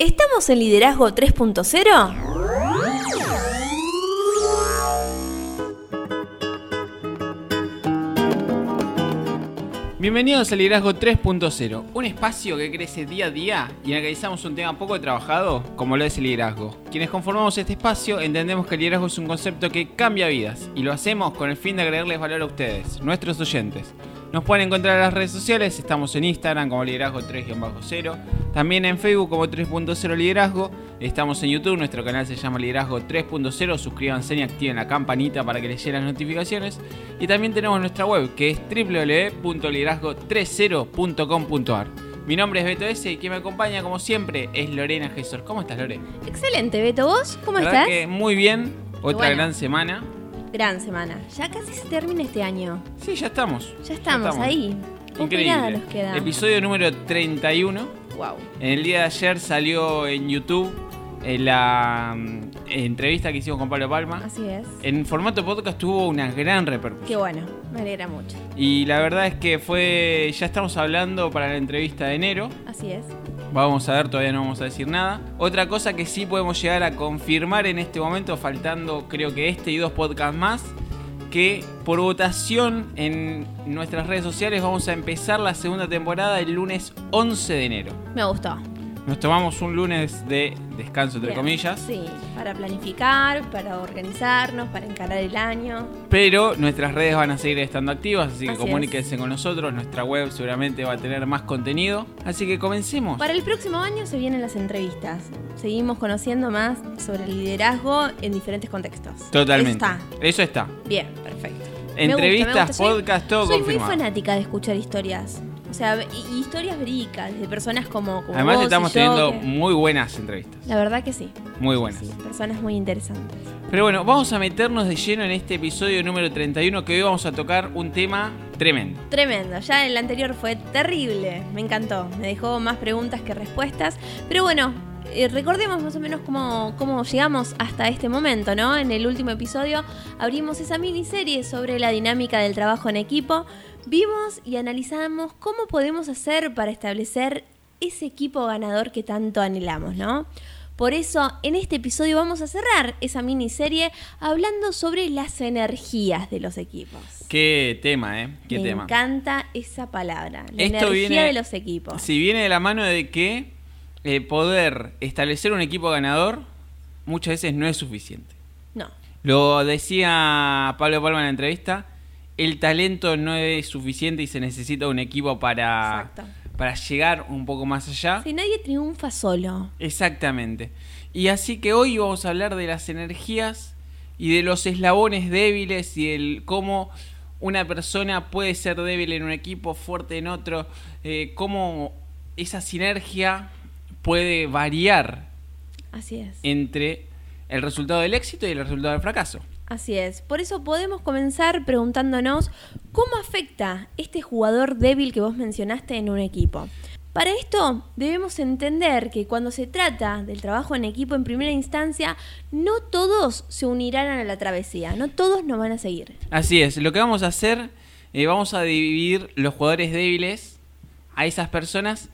¿Estamos en Liderazgo 3.0? Bienvenidos a Liderazgo 3.0, un espacio que crece día a día y analizamos un tema poco trabajado como lo es el liderazgo. Quienes conformamos este espacio entendemos que el liderazgo es un concepto que cambia vidas y lo hacemos con el fin de agregarles valor a ustedes, nuestros oyentes. Nos pueden encontrar en las redes sociales, estamos en Instagram como liderazgo 3-0, también en Facebook como 3.0 liderazgo, estamos en YouTube, nuestro canal se llama liderazgo 3.0, suscríbanse y activen la campanita para que les lleguen las notificaciones y también tenemos nuestra web que es www.liderazgo30.com.ar. Mi nombre es Beto S y quien me acompaña como siempre es Lorena Jesús. ¿Cómo estás Lorena? Excelente, Beto. ¿Vos cómo estás? que muy bien, otra bueno. gran semana. Gran semana. Ya casi se termina este año. Sí, ya estamos. Ya estamos, ahí. Poco y nada Increíble. nos queda. Episodio número 31. Wow. En el día de ayer salió en YouTube eh, la mm, entrevista que hicimos con Pablo Palma. Así es. En formato podcast tuvo una gran Qué repercusión. bueno. Me alegra mucho. Y la verdad es que fue. Ya estamos hablando para la entrevista de enero. Así es. Vamos a ver, todavía no vamos a decir nada. Otra cosa que sí podemos llegar a confirmar en este momento, faltando creo que este y dos podcasts más, que por votación en nuestras redes sociales vamos a empezar la segunda temporada el lunes 11 de enero. Me gustó. Nos tomamos un lunes de descanso, entre Bien. comillas, Sí, para planificar, para organizarnos, para encarar el año. pero nuestras redes van a seguir estando activas, así que Así comuníquense con nosotros. Nuestra web seguramente va a tener más contenido. Así que comencemos. Para el próximo año se vienen las entrevistas. Seguimos conociendo más sobre el liderazgo en diferentes contextos. Totalmente. Está. Eso está. Bien, perfecto. Me gusta, Entrevistas, me gusta. Soy- podcast, todo Soy confirmado. muy fanática de escuchar historias. O sea, y- historias verídicas de personas como, como Además vos y estamos yo, teniendo que- muy buenas entrevistas. La verdad que sí. Muy buenas. Sí, personas muy interesantes. Pero bueno, vamos a meternos de lleno en este episodio número 31 que hoy vamos a tocar un tema tremendo. Tremendo. Ya el anterior fue terrible. Me encantó. Me dejó más preguntas que respuestas. Pero bueno, eh, recordemos más o menos cómo, cómo llegamos hasta este momento, ¿no? En el último episodio abrimos esa miniserie sobre la dinámica del trabajo en equipo. Vimos y analizamos cómo podemos hacer para establecer ese equipo ganador que tanto anhelamos, ¿no? Por eso, en este episodio vamos a cerrar esa miniserie hablando sobre las energías de los equipos. Qué tema, ¿eh? Qué Me tema. encanta esa palabra, la Esto energía viene- de los equipos. Si viene de la mano de que eh, poder establecer un equipo ganador muchas veces no es suficiente. No, Lo decía Pablo Palma en la entrevista, el talento no es suficiente y se necesita un equipo para, Exacto. para llegar un poco más allá. si nadie triunfa solo. Exactamente. Y así que hoy vamos a hablar de las energías y de los eslabones débiles y el cómo una persona puede ser débil en un equipo, fuerte en otro, eh, cómo esa sinergia puede variar Así es. entre el resultado del éxito y el resultado del fracaso. Así es. Por eso podemos comenzar preguntándonos cómo afecta este jugador débil que vos mencionaste en un equipo. Para esto debemos entender que cuando se trata del trabajo en equipo en primera instancia, no todos se unirán a la travesía, no todos nos van a seguir. Así es, lo que vamos a hacer, eh, vamos a dividir los jugadores débiles a esas personas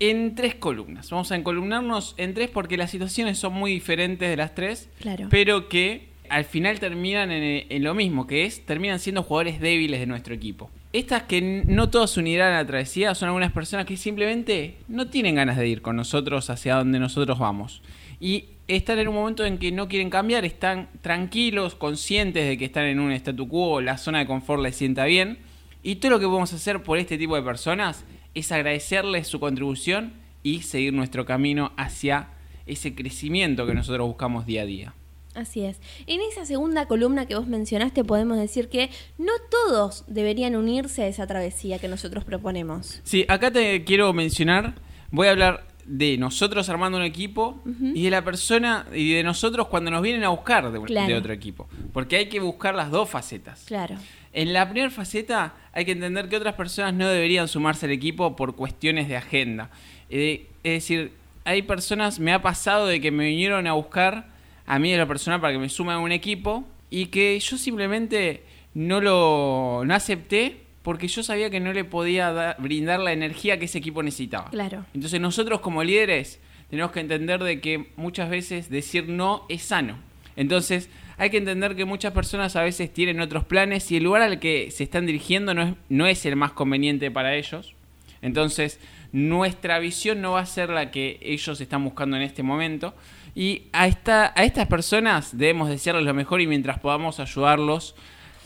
en tres columnas. Vamos a encolumnarnos en tres porque las situaciones son muy diferentes de las tres, Claro. pero que al final terminan en, en lo mismo, que es, terminan siendo jugadores débiles de nuestro equipo. Estas que no todos se unirán a la travesía son algunas personas que simplemente no tienen ganas de ir con nosotros hacia donde nosotros vamos. Y están en un momento en que no quieren cambiar, están tranquilos, conscientes de que están en un statu quo, la zona de confort les sienta bien. Y todo lo que podemos hacer por este tipo de personas es agradecerles su contribución y seguir nuestro camino hacia ese crecimiento que nosotros buscamos día a día. Así es. En esa segunda columna que vos mencionaste podemos decir que no todos deberían unirse a esa travesía que nosotros proponemos. Sí, acá te quiero mencionar, voy a hablar de nosotros armando un equipo y de la persona y de nosotros cuando nos vienen a buscar de, Claro. de otro equipo. Porque hay que buscar las dos facetas. Claro. En la primera faceta hay que entender que otras personas no deberían sumarse al equipo por cuestiones de agenda. Eh, es decir, hay personas, me ha pasado de que me vinieron a buscar a mí de la persona para que me sume a un equipo y que yo simplemente no lo no acepté porque yo sabía que no le podía da- brindar la energía que ese equipo necesitaba. Claro. Entonces nosotros como líderes tenemos que entender de que muchas veces decir no es sano. Entonces, hay que entender que muchas personas a veces tienen otros planes y el lugar al que se están dirigiendo no es, no es el más conveniente para ellos. Entonces, nuestra visión no va a ser la que ellos están buscando en este momento. Y a, esta, a estas personas debemos desearles lo mejor y mientras podamos ayudarlos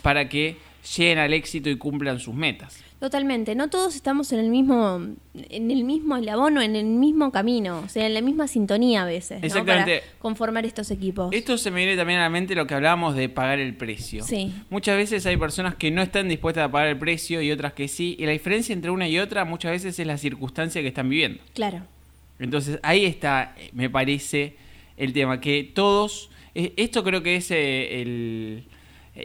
para que lleguen al éxito y cumplan sus metas. Totalmente, no todos estamos en el mismo, en el mismo eslabón o en el mismo camino, o sea, en la misma sintonía a veces, ¿no? Para conformar estos equipos. Esto se me viene también a la mente lo que hablábamos de pagar el precio. Sí. Muchas veces hay personas que no están dispuestas a pagar el precio y otras que sí, y la diferencia entre una y otra muchas veces es la circunstancia que están viviendo. Claro. Entonces ahí está, me parece, el tema, que todos, eh, esto creo que es eh, el,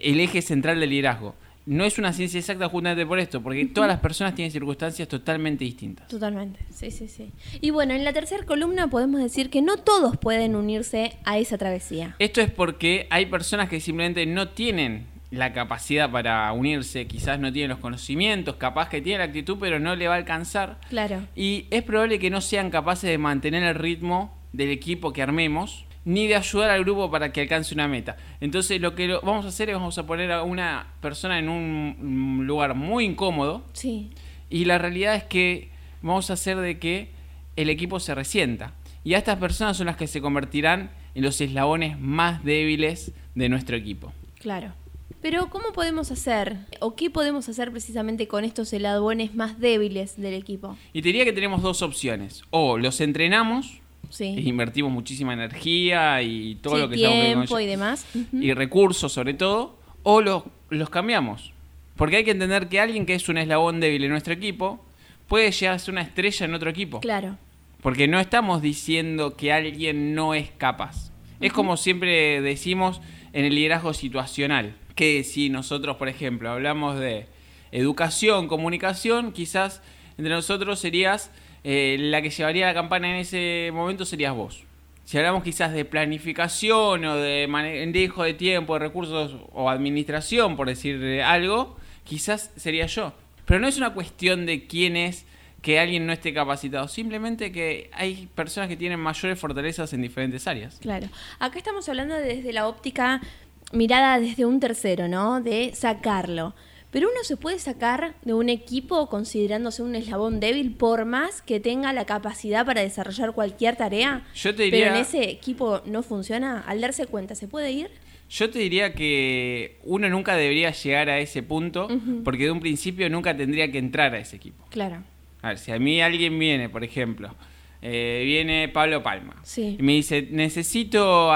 el eje central del liderazgo. No es una ciencia exacta justamente por esto, porque todas las personas tienen circunstancias totalmente distintas. Totalmente, sí, sí, sí. Y bueno, en la tercera columna podemos decir que no todos pueden unirse a esa travesía. Esto es porque hay personas que simplemente no tienen la capacidad para unirse, quizás no tienen los conocimientos, capaz que tienen la actitud, pero no le va a alcanzar. Claro. Y es probable que no sean capaces de mantener el ritmo del equipo que armemos, ni de ayudar al grupo para que alcance una meta. Entonces lo que lo- vamos a hacer es vamos a poner a una persona en un lugar muy incómodo Sí, y la realidad es que vamos a hacer de que el equipo se resienta. Y a estas personas son las que se convertirán en los eslabones más débiles de nuestro equipo. claro. Pero ¿cómo podemos hacer o qué podemos hacer precisamente con estos heladones más débiles del equipo? Y te diría que tenemos dos opciones. O los entrenamos, Sí. invertimos muchísima energía y todo Sí, lo que tiempo y demás. Y recursos sobre todo, o los, los cambiamos. Porque hay que entender que alguien que es un eslabón débil en nuestro equipo puede llegar a ser una estrella en otro equipo. Claro. Porque no estamos diciendo que alguien no es capaz. Es como siempre decimos en el liderazgo situacional, que si nosotros, por ejemplo, hablamos de educación, comunicación, quizás entre nosotros serías eh, la que llevaría la campana en ese momento serías vos. Si hablamos quizás de planificación o de manejo de tiempo, de recursos o administración, por decir algo, quizás sería yo. Pero no es una cuestión de quién es que alguien no esté capacitado, simplemente que hay personas que tienen mayores fortalezas en diferentes áreas. Claro. Acá estamos hablando desde la óptica mirada desde un tercero, ¿no? De sacarlo. Pero uno se puede sacar de un equipo considerándose un eslabón débil por más que tenga la capacidad para desarrollar cualquier tarea. Yo te diría- Pero en ese equipo no funciona. Al darse cuenta, ¿se puede ir? Yo te diría que uno nunca debería llegar a ese punto, porque de un principio nunca tendría que entrar a ese equipo. Claro. A ver, si a mí alguien viene, por ejemplo, eh, viene Pablo Palma Sí. y me dice, necesito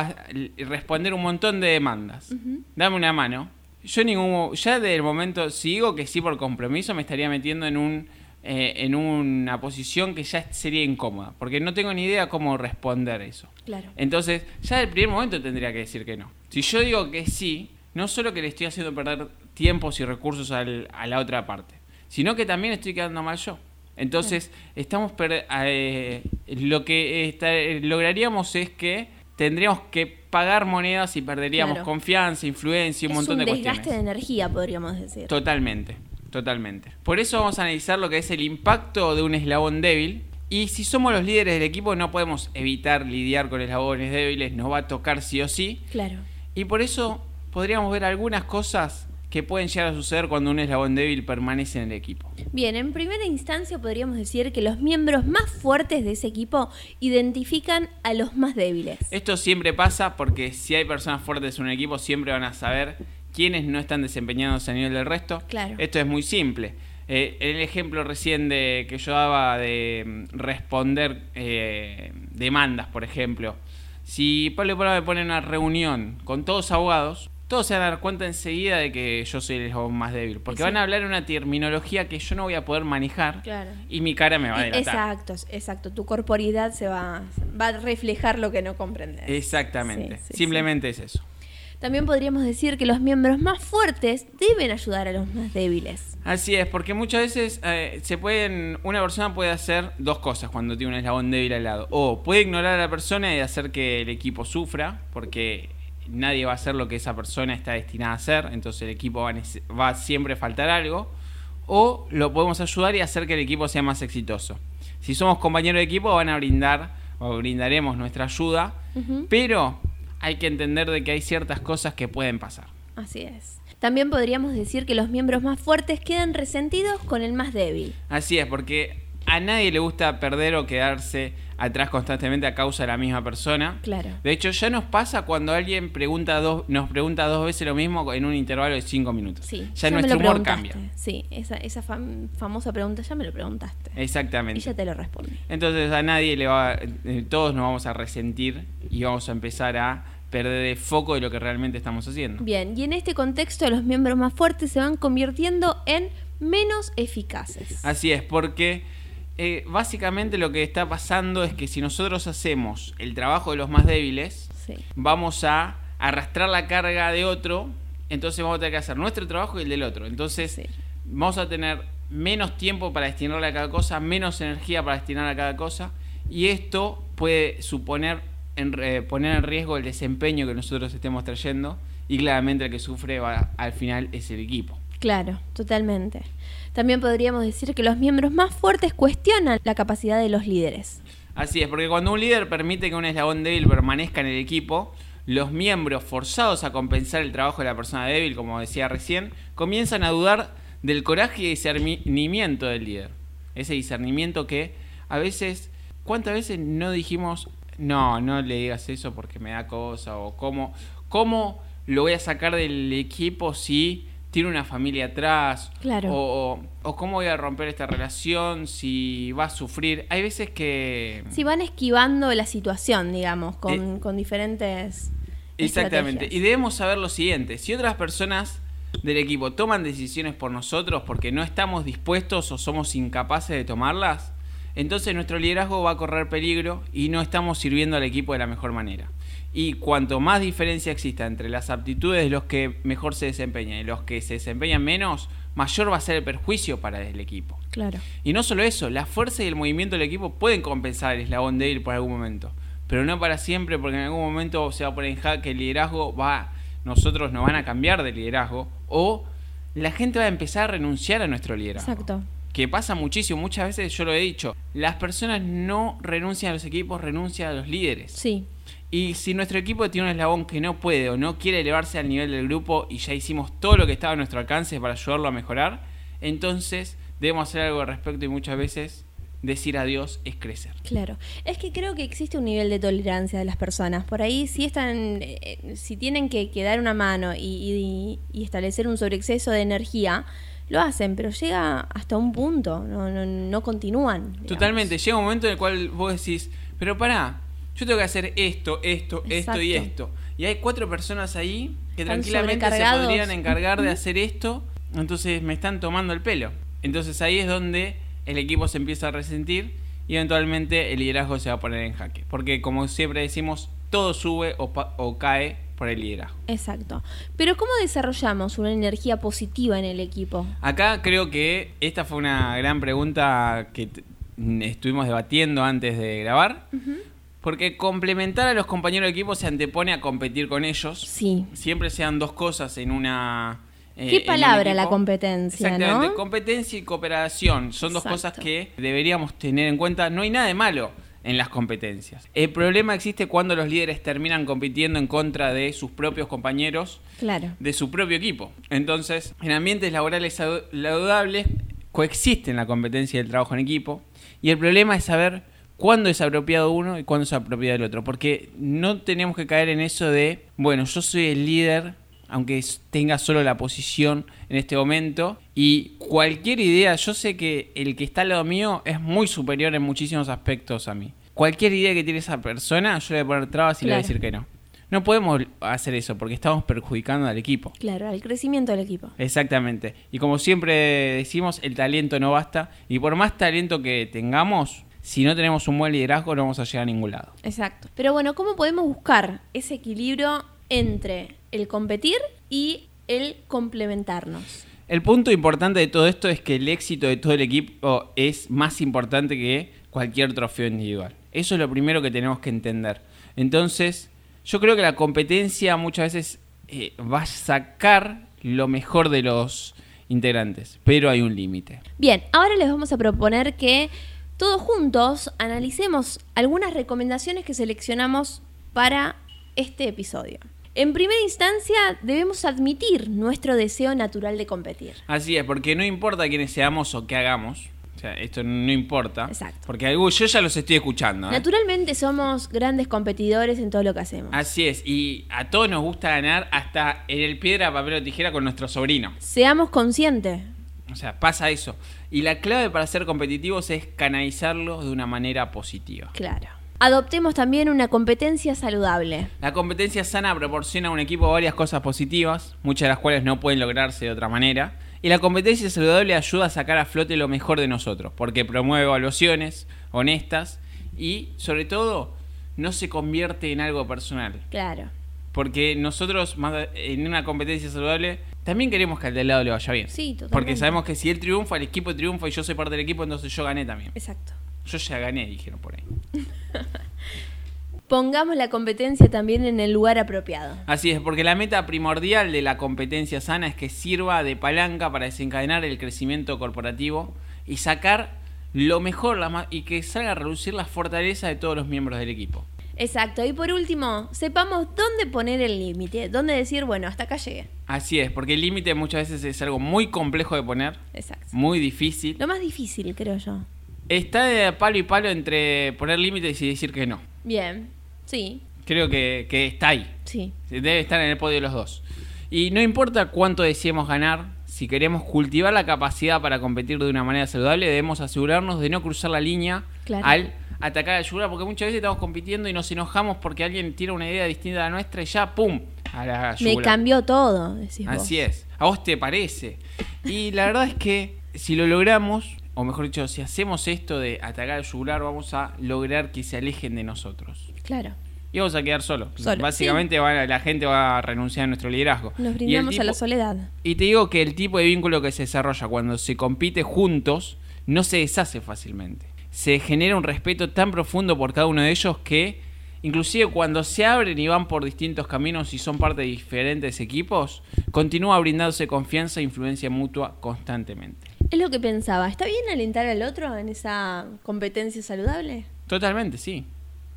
responder un montón de demandas, dame una mano. Yo ningún, ya del momento, si digo que sí por compromiso, me estaría metiendo en un eh, en una posición que ya sería incómoda, porque no tengo ni idea cómo responder eso. Claro. Entonces, ya del primer momento tendría que decir que no. Si yo digo que sí, no solo que le estoy haciendo perder tiempos y recursos al- a la otra parte, sino que también estoy quedando mal yo. Entonces, estamos per- eh, lo que esta- lograríamos es que tendríamos que pagar monedas y perderíamos Claro. confianza, influencia y un es montón un de desgaste cuestiones. de energía, podríamos decir. Totalmente, totalmente. Por eso vamos a analizar lo que es el impacto de un eslabón débil. Y si somos los líderes del equipo no podemos evitar lidiar con eslabones débiles, nos va a tocar sí o sí. Claro. Y por eso podríamos ver algunas cosas que pueden llegar a suceder cuando un eslabón débil permanece en el equipo. Bien, en primera instancia podríamos decir que los miembros más fuertes de ese equipo identifican a los más débiles. Esto siempre pasa porque si hay personas fuertes en un equipo siempre van a saber quiénes no están desempeñándose a nivel del resto. Claro. Esto es muy simple. Eh, el ejemplo recién de, que yo daba de mm, responder eh, demandas, por ejemplo. Si Pablo Pablo me pone en una reunión con todos abogados, todos se van a dar cuenta enseguida de que yo soy el eslabón más débil. Porque Sí. van a hablar una terminología que yo no voy a poder manejar Claro. y mi cara me va a delatar. Exacto, exacto. Tu corporidad se va, va a reflejar lo que no comprendes. Exactamente. Sí, sí, Simplemente es eso. También podríamos decir que los miembros más fuertes deben ayudar a los más débiles. Así es, porque muchas veces eh, se pueden, una persona puede hacer dos cosas cuando tiene un eslabón débil al lado. O puede ignorar a la persona y hacer que el equipo sufra, porque nadie va a hacer lo que esa persona está destinada a hacer, entonces el equipo va a, va a siempre faltar algo. O lo podemos ayudar y hacer que el equipo sea más exitoso. Si somos compañeros de equipo van a brindar o brindaremos nuestra ayuda, pero hay que entender de que hay ciertas cosas que pueden pasar. Así es. También podríamos decir que los miembros más fuertes quedan resentidos con el más débil. Así es, porque a nadie le gusta perder o quedarse atrás constantemente a causa de la misma persona. Claro. De hecho, ya nos pasa cuando alguien pregunta dos, nos pregunta dos veces lo mismo en un intervalo de cinco minutos. Sí, ya, nuestro humor cambia. Sí, esa, esa fam- famosa pregunta ya me lo preguntaste. Y Exactamente. ya te lo respondí. Entonces a nadie le va, eh, todos nos vamos a resentir y vamos a empezar a perder el foco de lo que realmente estamos haciendo. Bien, y en este contexto los miembros más fuertes se van convirtiendo en menos eficaces. Así es, porque eh, básicamente lo que está pasando es que si nosotros hacemos el trabajo de los más débiles, Sí, vamos a arrastrar la carga de otro, entonces vamos a tener que hacer nuestro trabajo y el del otro. Entonces sí. vamos a tener menos tiempo para destinarle a cada cosa, menos energía para destinar a cada cosa, y esto puede suponer en, eh, poner en riesgo el desempeño que nosotros estemos trayendo, y claramente el que sufre va- al final es el equipo. Claro, totalmente. También podríamos decir que los miembros más fuertes cuestionan la capacidad de los líderes. Así es, porque cuando un líder permite que un eslabón débil permanezca en el equipo, los miembros forzados a compensar el trabajo de la persona débil, como decía recién, comienzan a dudar del coraje y discernimiento del líder. Ese discernimiento que a veces, ¿cuántas veces no dijimos, no, no le digas eso porque me da cosa? O cómo, cómo lo voy a sacar del equipo si tiene una familia atrás? Claro. O, o- o cómo voy a romper esta relación si va a sufrir. Hay veces que... Si van esquivando la situación, digamos, con, Eh, con diferentes. Exactamente. Y debemos saber lo siguiente, si otras personas del equipo toman decisiones por nosotros porque no estamos dispuestos o somos incapaces de tomarlas, entonces nuestro liderazgo va a correr peligro y no estamos sirviendo al equipo de la mejor manera. Y cuanto más diferencia exista entre las aptitudes de los que mejor se desempeñan y los que se desempeñan menos, mayor va a ser el perjuicio para el equipo. Claro. Y no solo eso, la fuerza y el movimiento del equipo pueden compensar el eslabón débil por algún momento. Pero no para siempre, porque en algún momento se va a poner en jaque el liderazgo, va, nosotros nos van a cambiar de liderazgo, o la gente va a empezar a renunciar a nuestro liderazgo. Exacto. Que pasa muchísimo, muchas veces yo lo he dicho, las personas no renuncian a los equipos, renuncian a los líderes. Sí. Y si nuestro equipo tiene un eslabón que no puede o no quiere elevarse al nivel del grupo y ya hicimos todo lo que estaba a nuestro alcance para ayudarlo a mejorar, entonces debemos hacer algo al respecto y muchas veces decir adiós es crecer. Claro, es que creo que existe un nivel de tolerancia de las personas. Por ahí, si están, eh, si tienen que, que dar una mano y, y- y establecer un sobreexceso de energía, lo hacen, pero llega hasta un punto, no, no, no continúan. digamos. Totalmente, llega un momento en el cual vos decís, pero pará, yo tengo que hacer esto, esto, esto y esto. Y hay cuatro personas ahí que Están tranquilamente se podrían encargar de hacer esto, entonces me están tomando el pelo. Entonces ahí es donde el equipo se empieza a resentir y eventualmente el liderazgo se va a poner en jaque. Porque como siempre decimos, todo sube o, o cae por el liderazgo. Exacto. Pero ¿cómo desarrollamos una energía positiva en el equipo? Acá creo que esta fue una gran pregunta que estuvimos debatiendo antes de grabar. Porque complementar a los compañeros de equipo se antepone a competir con ellos. Sí. Siempre sean dos cosas en una. eh, ¿Qué palabra la competencia, Exactamente, no? competencia y cooperación son dos Exacto. cosas que deberíamos tener en cuenta. No hay nada de malo en las competencias. El problema existe cuando los líderes terminan compitiendo en contra de sus propios compañeros Claro. de su propio equipo. Entonces, en ambientes laborales laudables coexisten la competencia y el trabajo en equipo. Y el problema es saber cuándo es apropiado uno y cuándo es apropiado el otro. Porque no tenemos que caer en eso de, bueno, yo soy el líder, aunque tenga solo la posición en este momento. Y cualquier idea, yo sé que el que está al lado mío es muy superior en muchísimos aspectos a mí. Cualquier idea que tiene esa persona, yo le voy a poner trabas y le voy a decir que no. No podemos hacer eso porque estamos perjudicando al equipo. Claro, al crecimiento del equipo. Exactamente. Y como siempre decimos, el talento no basta. Y por más talento que tengamos, si no tenemos un buen liderazgo, no vamos a llegar a ningún lado. Exacto. Pero bueno, ¿cómo podemos buscar ese equilibrio entre el competir y el complementarnos? El punto importante de todo esto es que el éxito de todo el equipo es más importante que cualquier trofeo individual. Eso es lo primero que tenemos que entender. Entonces, yo creo que la competencia muchas veces eh, va a sacar lo mejor de los integrantes, pero hay un límite. Bien, ahora les vamos a proponer que todos juntos analicemos algunas recomendaciones que seleccionamos para este episodio. En primera instancia, debemos admitir nuestro deseo natural de competir. Así es, porque no importa quiénes seamos o qué hagamos. O sea, esto no importa. Exacto. Porque yo ya los estoy escuchando. ¿eh? Naturalmente somos grandes competidores en todo lo que hacemos. Así es, y a todos nos gusta ganar hasta en el piedra, papel o tijera con nuestro sobrino. Seamos conscientes. O sea, pasa eso. Y la clave para ser competitivos es canalizarlo de una manera positiva. Claro. Adoptemos también una competencia saludable. La competencia sana proporciona a un equipo varias cosas positivas, muchas de las cuales no pueden lograrse de otra manera. Y la competencia saludable ayuda a sacar a flote lo mejor de nosotros, porque promueve evaluaciones honestas y, sobre todo, no se convierte en algo personal. Claro. Porque nosotros, más en una competencia saludable, también queremos que al de al lado le vaya bien. Sí, totalmente. Porque sabemos que si él triunfa, el equipo triunfa y yo soy parte del equipo, entonces yo gané también. Exacto. Yo ya gané, dijeron por ahí. Pongamos la competencia también en el lugar apropiado. Así es, porque la meta primordial de la competencia sana es que sirva de palanca para desencadenar el crecimiento corporativo y sacar lo mejor y que salga a reducir la fortaleza de todos los miembros del equipo. Exacto. Y por último, sepamos dónde poner el límite. Dónde decir, bueno, hasta acá llegué. Así es, porque el límite muchas veces es algo muy complejo de poner, Exacto. muy difícil. Lo más difícil, creo yo. Está de palo y palo entre poner límites y decir que no. Bien. Sí. Creo que, que está ahí. Sí. Debe estar en el podio de los dos. Y no importa cuánto deseemos ganar, si queremos cultivar la capacidad para competir de una manera saludable, debemos asegurarnos de no cruzar la línea Claro. al atacar al yugular, porque muchas veces estamos compitiendo y nos enojamos porque alguien tiene una idea distinta a la nuestra y ya, ¡pum! A la Me yugular. cambió todo, decís vos. Así es. A vos te parece. Y la verdad es que si lo logramos, o mejor dicho, si hacemos esto de atacar al yugular, vamos a lograr que se alejen de nosotros. Claro. Y vamos a quedar solos. Solo, Básicamente van la gente va a renunciar a nuestro liderazgo. Nos brindamos a la soledad. Y te digo que el tipo de vínculo que se desarrolla cuando se compite juntos no se deshace fácilmente. Se genera un respeto tan profundo por cada uno de ellos que inclusive cuando se abren y van por distintos caminos y son parte de diferentes equipos, continúa brindándose confianza e influencia mutua constantemente. Es lo que pensaba. ¿Está bien alentar al otro en esa competencia saludable? Totalmente, sí.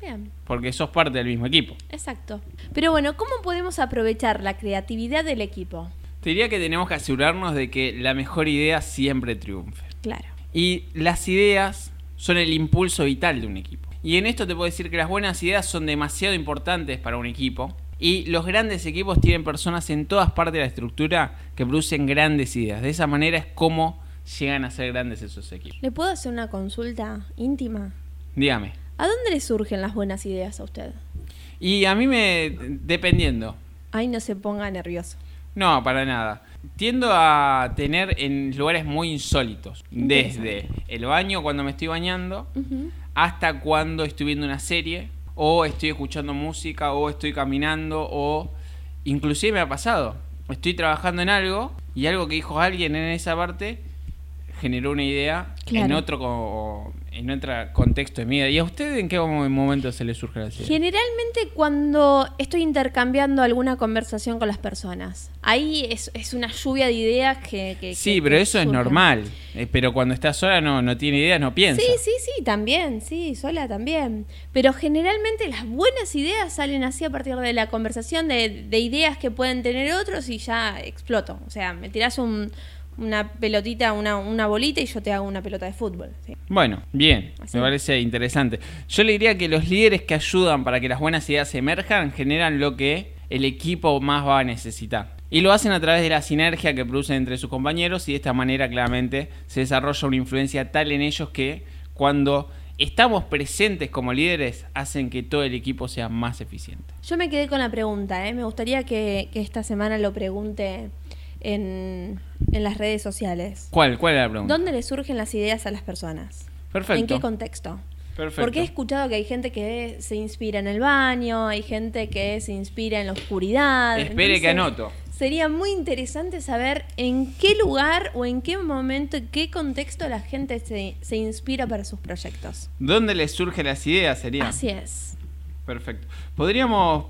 Bien. Porque sos parte del mismo equipo. Exacto. Pero bueno, ¿cómo podemos aprovechar la creatividad del equipo? Te diría que tenemos que asegurarnos de que la mejor idea siempre triunfe. Claro. Y las ideas son el impulso vital de un equipo. Y en esto te puedo decir que las buenas ideas son demasiado importantes para un equipo. Y los grandes equipos tienen personas en todas partes de la estructura que producen grandes ideas. De esa manera es como llegan a ser grandes esos equipos. ¿Le puedo hacer una consulta íntima? Dígame. ¿A dónde le surgen las buenas ideas a usted? Y a mí me... dependiendo. Ay, no se ponga nervioso. No, para nada. Tiendo a tener en lugares muy insólitos. Desde el baño cuando me estoy bañando hasta cuando estoy viendo una serie o estoy escuchando música o estoy caminando o inclusive me ha pasado. Estoy trabajando en algo y algo que dijo alguien en esa parte generó una idea en otro en otro contexto de mi vida. ¿Y a usted en qué momento se le surge la idea? Generalmente cuando estoy intercambiando alguna conversación con las personas. Ahí es, es una lluvia de ideas que... que- Sí, que- pero que eso es normal. Eh, pero cuando está sola no, no tiene ideas, no piensa. Sí, sí, sí, también, sí, sola también. Pero generalmente las buenas ideas salen así a partir de la conversación, de, de ideas que pueden tener otros y ya exploto. O sea, me tirás un- una pelotita, una, una bolita y yo te hago una pelota de fútbol. sí. Bueno, bien, Así. me parece interesante. Yo le diría que los líderes que ayudan para que las buenas ideas emerjan generan lo que el equipo más va a necesitar. Y lo hacen a través de la sinergia que producen entre sus compañeros y de esta manera claramente se desarrolla una influencia tal en ellos que cuando estamos presentes como líderes hacen que todo el equipo sea más eficiente. Yo me quedé con la pregunta, ¿eh? me gustaría que, que esta semana lo pregunte en, en las redes sociales. ¿Cuál? ¿Cuál era la pregunta? ¿Dónde le surgen las ideas a las personas? Perfecto. ¿En qué contexto? Perfecto. Porque he escuchado que hay gente que se inspira en el baño, hay gente que se inspira en la oscuridad. Espere que anoto. Sería muy interesante saber en qué lugar o en qué momento, en qué contexto la gente se, se inspira para sus proyectos. ¿Dónde les surgen las ideas? Sería. Así es. Perfecto. ¿Podríamos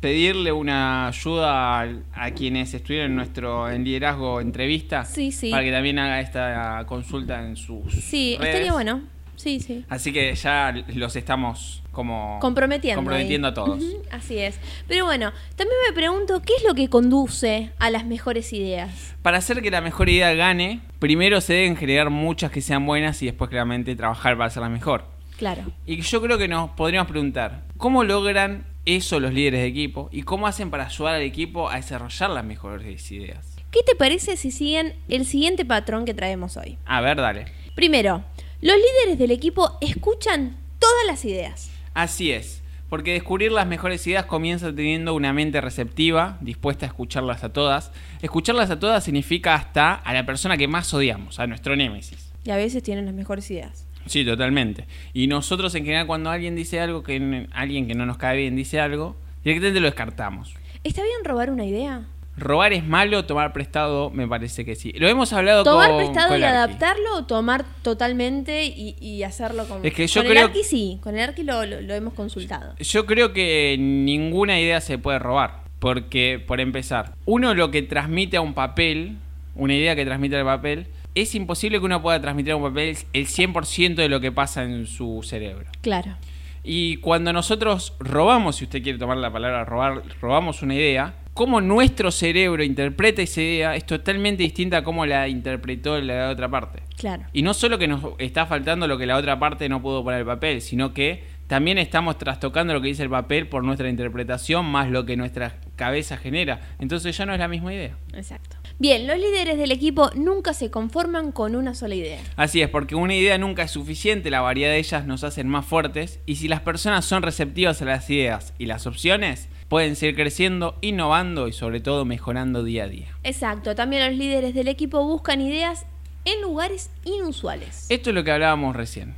pedirle una ayuda a, a quienes estuvieron en nuestro en liderazgo entrevista? Sí, sí. Para que también haga esta consulta en sus Sí, redes. estaría bueno. Sí, sí. Así que ya los estamos como comprometiendo, comprometiendo a todos. así es. Pero bueno, también me pregunto, ¿qué es lo que conduce a las mejores ideas? Para hacer que la mejor idea gane, primero se deben generar muchas que sean buenas y después claramente trabajar para hacerlas mejor. Claro. Y yo creo que nos podríamos preguntar, ¿cómo logran eso los líderes de equipo? ¿Y cómo hacen para ayudar al equipo a desarrollar las mejores ideas? ¿Qué te parece si siguen el siguiente patrón que traemos hoy? A ver, dale. Primero, los líderes del equipo escuchan todas las ideas. Así es, porque descubrir las mejores ideas comienza teniendo una mente receptiva, dispuesta a escucharlas a todas. Escucharlas a todas significa hasta a la persona que más odiamos, a nuestro némesis. Y a veces tienen las mejores ideas. Sí, totalmente. Y nosotros en general cuando alguien dice algo, que alguien que no nos cae bien dice algo, directamente lo descartamos. ¿Está bien robar una idea? ¿Robar es malo? Tomar prestado me parece que sí. Lo hemos hablado ¿Tomar con prestado y adaptarlo o tomar totalmente y, hacerlo como... Es que yo con creo... el Arqui sí, con el Arqui lo, hemos consultado. Yo creo que ninguna idea se puede robar. Porque, por empezar, uno lo que transmite a un papel, una idea que transmite al papel, es imposible que uno pueda transmitir a un papel el 100% de lo que pasa en su cerebro. Claro. Y cuando nosotros robamos, si usted quiere tomar la palabra robar, robamos una idea, cómo nuestro cerebro interpreta esa idea es totalmente distinta a cómo la interpretó la otra parte. Claro. Y no solo que nos está faltando lo que la otra parte no pudo poner el papel, sino que también estamos trastocando lo que dice el papel por nuestra interpretación más lo que nuestra cabeza genera. Entonces ya no es la misma idea. Exacto. Bien, los líderes del equipo nunca se conforman con una sola idea. Así es, porque una idea nunca es suficiente, la variedad de ellas nos hacen más fuertes y si las personas son receptivas a las ideas y las opciones, pueden seguir creciendo, innovando y sobre todo mejorando día a día. Exacto, también los líderes del equipo buscan ideas en lugares inusuales. Esto es lo que hablábamos recién.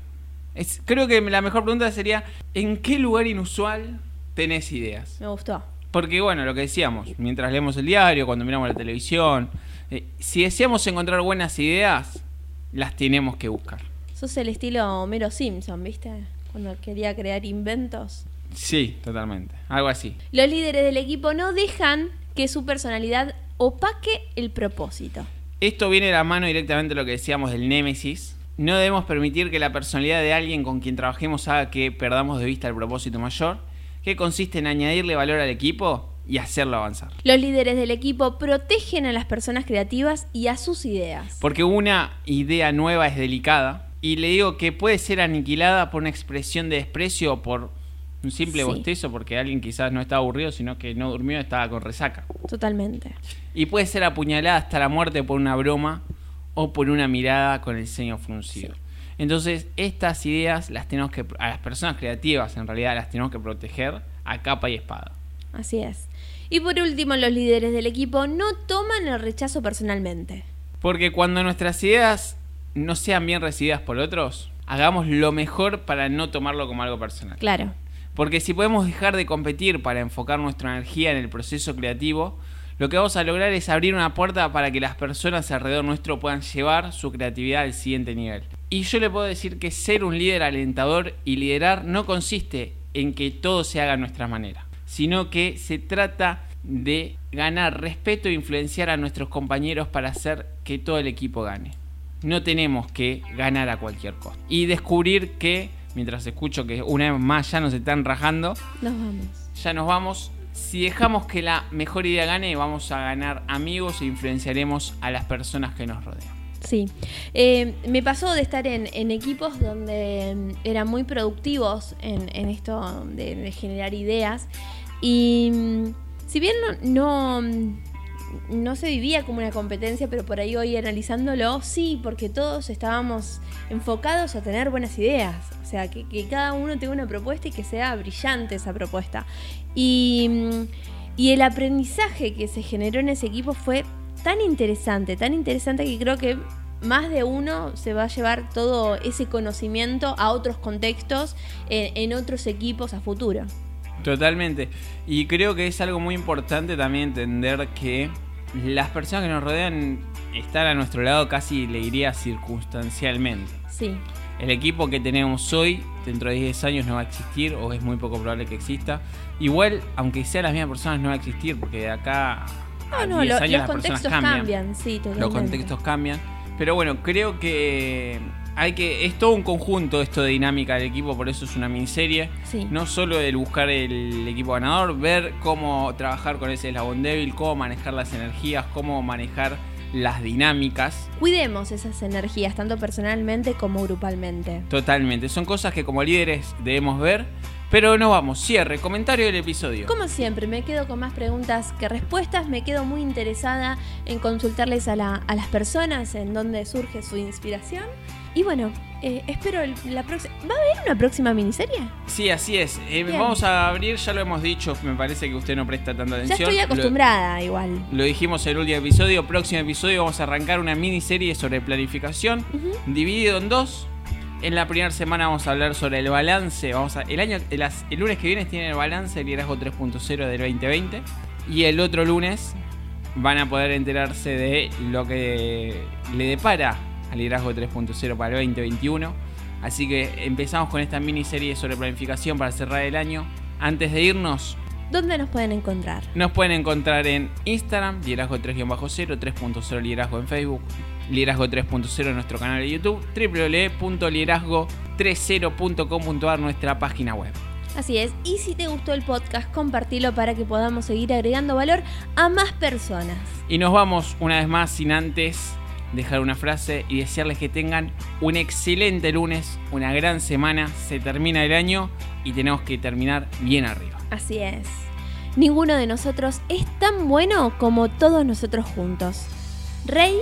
Es, creo que la mejor pregunta sería, ¿en qué lugar inusual tenés ideas? Me gustó. Porque bueno, lo que decíamos, mientras leemos el diario, cuando miramos la televisión, eh, si deseamos encontrar buenas ideas, las tenemos que buscar. Sos el estilo Homero Simpson, ¿viste? Cuando quería crear inventos. Sí, totalmente. Algo así. Los líderes del equipo no dejan que su personalidad opaque el propósito. Esto viene de la mano directamente de lo que decíamos del némesis. No debemos permitir que la personalidad de alguien con quien trabajemos haga que perdamos de vista el propósito mayor, que consiste en añadirle valor al equipo y hacerlo avanzar. Los líderes del equipo protegen a las personas creativas y a sus ideas. Porque una idea nueva es delicada y le digo que puede ser aniquilada por una expresión de desprecio o por un simple bostezo porque alguien quizás no estaba aburrido, sino que no durmió, estaba con resaca. Totalmente. Y puede ser apuñalada hasta la muerte por una broma o por una mirada con el ceño fruncido. Entonces, estas ideas las tenemos que, a las personas creativas en realidad las tenemos que proteger a capa y espada. Así es. Y por último, los líderes del equipo no toman el rechazo personalmente. Porque cuando nuestras ideas no sean bien recibidas por otros, hagamos lo mejor para no tomarlo como algo personal. Claro. Porque si podemos dejar de competir para enfocar nuestra energía en el proceso creativo, lo que vamos a lograr es abrir una puerta para que las personas alrededor nuestro puedan llevar su creatividad al siguiente nivel. Y yo le puedo decir que ser un líder alentador y liderar no consiste en que todo se haga a nuestra manera, sino que se trata de ganar respeto e influenciar a nuestros compañeros para hacer que todo el equipo gane. No tenemos que ganar a cualquier costo. Y descubrir que mientras escucho que una vez más ya nos están rajando. Nos vamos. Ya nos vamos. Si dejamos que la mejor idea gane, vamos a ganar amigos e influenciaremos a las personas que nos rodean. Sí, eh, me pasó de estar en, equipos donde mm, eran muy productivos en, esto de, generar ideas y mm, si bien no, no se vivía como una competencia, pero por ahí hoy analizándolo, sí, porque todos estábamos enfocados a tener buenas ideas. O sea, que, cada uno tenga una propuesta y que sea brillante esa propuesta. Y, y el aprendizaje que se generó en ese equipo fue tan interesante, tan interesante que creo que más de uno se va a llevar todo ese conocimiento a otros contextos, en, en otros equipos a futuro. Totalmente. Y creo que es algo muy importante también entender que las personas que nos rodean están a nuestro lado casi, le diría, circunstancialmente. Sí. El equipo que tenemos hoy, dentro de 10 años, no va a existir o es muy poco probable que exista. Igual, aunque sean las mismas personas, no va a existir porque de acá a 10 años los las contextos cambian. cambian sí, los contextos cambian. Pero bueno, creo que hay que. Es todo un conjunto esto de dinámica del equipo, por eso es una miniserie. Sí. No solo el buscar el equipo ganador, ver cómo trabajar con ese eslabón débil, cómo manejar las energías, cómo manejar las dinámicas. Cuidemos esas energías, tanto personalmente como grupalmente. Totalmente. Son cosas que como líderes debemos ver. Pero no vamos, cierre, comentario del episodio. Como siempre, me quedo con más preguntas que respuestas. Me quedo muy interesada en consultarles a, la- a las personas en dónde surge su inspiración. Y bueno, eh, espero el- la próxima. ¿Va a haber una próxima miniserie? Sí, así es. Eh, vamos a abrir, ya lo hemos dicho, me parece que usted no presta tanta Ya atención. estoy Lo- acostumbrada, igual. Lo dijimos en el último episodio. Próximo episodio vamos a arrancar una miniserie sobre planificación, dividido en dos. En la primera semana vamos a hablar sobre el balance. Vamos a, el, año, el, lunes que viene tiene el balance, el liderazgo 3.0 del 2020. Y el otro lunes van a poder enterarse de lo que le depara al liderazgo 3.0 para el 2021. Así que empezamos con esta miniserie sobre planificación para cerrar el año. Antes de irnos, ¿Dónde nos pueden encontrar? nos pueden encontrar en Instagram, liderazgo 3-0, 3.0 liderazgo en Facebook, liderazgo 3.0 en nuestro canal de YouTube, www.liderazgo30.com.ar nuestra página web. Así es. Y si te gustó el podcast, compartilo para que podamos seguir agregando valor a más personas. Y nos vamos una vez más sin antes dejar una frase y desearles que tengan un excelente lunes, una gran semana, se termina el año y tenemos que terminar bien arriba. Así es. Ninguno de nosotros es tan bueno como todos nosotros juntos. Rey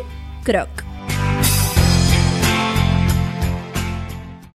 Croc.